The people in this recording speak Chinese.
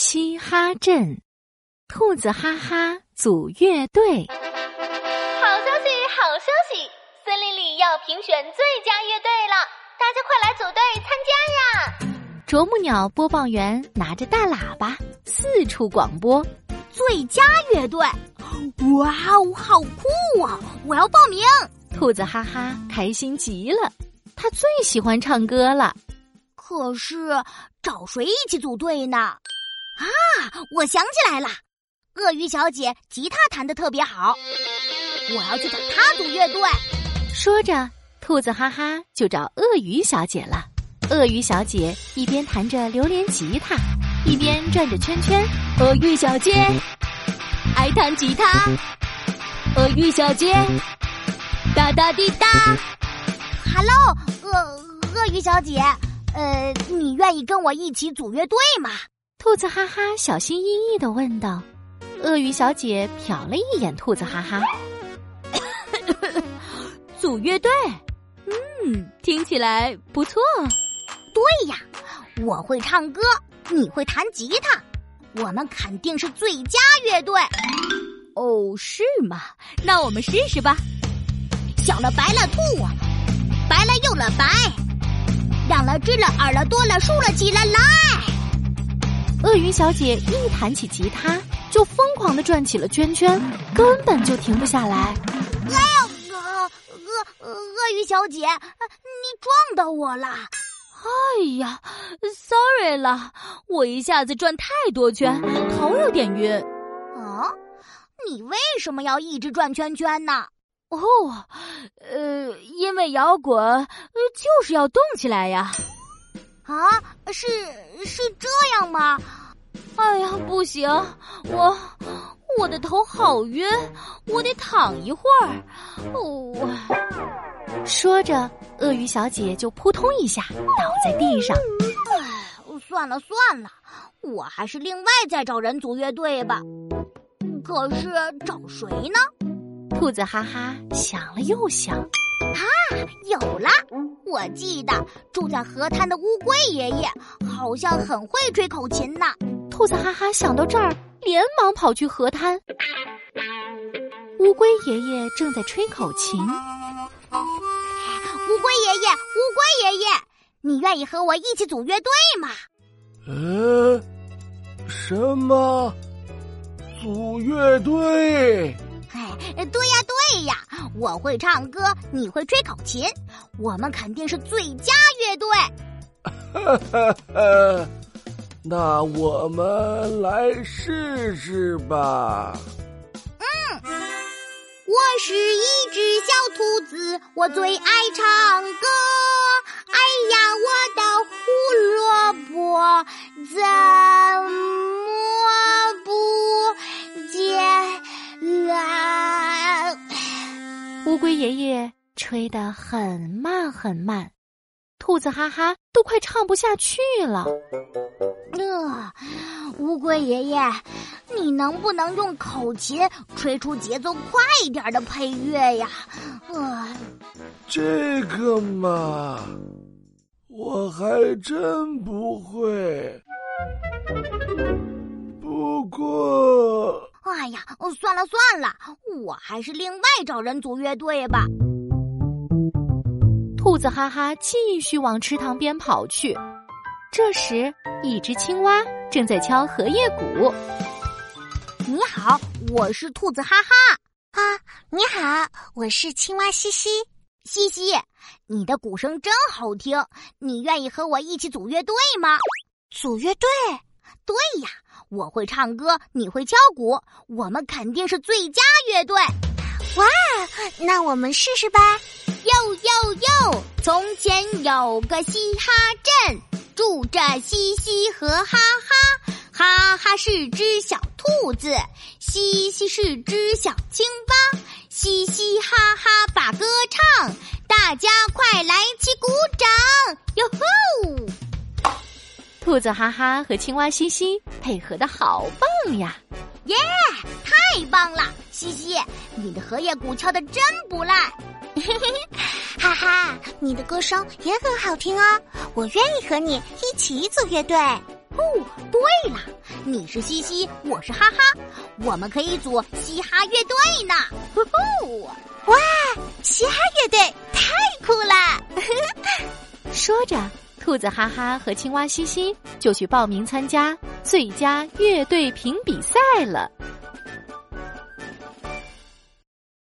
嘻哈镇，兔子哈哈组乐队。好消息，好消息！森林里要评选最佳乐队了，大家快来组队参加呀！啄木鸟播报员拿着大喇叭四处广播：最佳乐队！哇哦，好酷啊！我要报名！兔子哈哈开心极了，他最喜欢唱歌了。可是找谁一起组队呢？啊，我想起来了，鳄鱼小姐吉他弹得特别好，我要去找她组乐队。说着，兔子哈哈就找鳄鱼小姐了。鳄鱼小姐一边弹着榴莲吉他，一边转着圈圈。鳄鱼小姐爱弹吉他，鳄鱼小姐哒哒滴哒。Hello，鳄鳄鱼小姐。呃，你愿意跟我一起组乐队吗？兔子哈哈小心翼翼的问道。鳄鱼小姐瞟了一眼兔子哈哈，组乐队，嗯，听起来不错。对呀，我会唱歌，你会弹吉他，我们肯定是最佳乐队。哦，是吗？那我们试试吧。小了白了兔，白了又了白。长了只了耳了多了竖了起来，来！鳄鱼小姐一弹起吉他，就疯狂的转起了圈圈，根本就停不下来。哎呀，鳄鳄鳄鱼小姐，你撞到我了！哎呀，sorry 了，我一下子转太多圈，头有点晕。啊，你为什么要一直转圈圈呢？哦，呃，因为摇滚就是要动起来呀！啊，是是这样吗？哎呀，不行，我我的头好晕，我得躺一会儿。哦，说着，鳄鱼小姐就扑通一下倒在地上。唉，算了算了，我还是另外再找人组乐队吧。可是找谁呢？兔子哈哈想了又想，啊，有了！我记得住在河滩的乌龟爷爷好像很会吹口琴呢。兔子哈哈想到这儿，连忙跑去河滩。乌龟爷爷正在吹口琴。乌龟爷爷，乌龟爷爷，你愿意和我一起组乐队吗？呃，什么？组乐队？哎，对呀对呀，我会唱歌，你会吹口琴，我们肯定是最佳乐队。哈哈哈，那我们来试试吧。嗯，我是一只小兔子，我最爱唱歌。乌龟爷爷吹得很慢很慢，兔子哈哈都快唱不下去了。呃，乌龟爷爷，你能不能用口琴吹出节奏快一点的配乐呀？呃，这个嘛，我还真不会。不过。哎呀，算了算了，我还是另外找人组乐队吧。兔子哈哈继续往池塘边跑去。这时，一只青蛙正在敲荷叶鼓。你好，我是兔子哈哈。啊，你好，我是青蛙西西。西西，你的鼓声真好听，你愿意和我一起组乐队吗？组乐队？对呀。我会唱歌，你会敲鼓，我们肯定是最佳乐队。哇，那我们试试吧。哟哟哟！从前有个嘻哈镇，住着嘻嘻和哈哈。哈哈是只小兔子，嘻嘻是只小青蛙。嘻嘻哈哈把歌唱，大家快来起鼓掌！兔子哈哈和青蛙西西配合的好棒呀！耶，太棒了！西西，你的荷叶鼓敲的真不赖。嘿嘿嘿，哈哈，你的歌声也很好听哦，我愿意和你一起组乐队。哦，对了，你是西西，我是哈哈，我们可以组嘻哈乐队呢！呼呼，哇，嘻哈乐队太酷了！说着，兔子哈哈和青蛙西西就去报名参加最佳乐队评比赛了。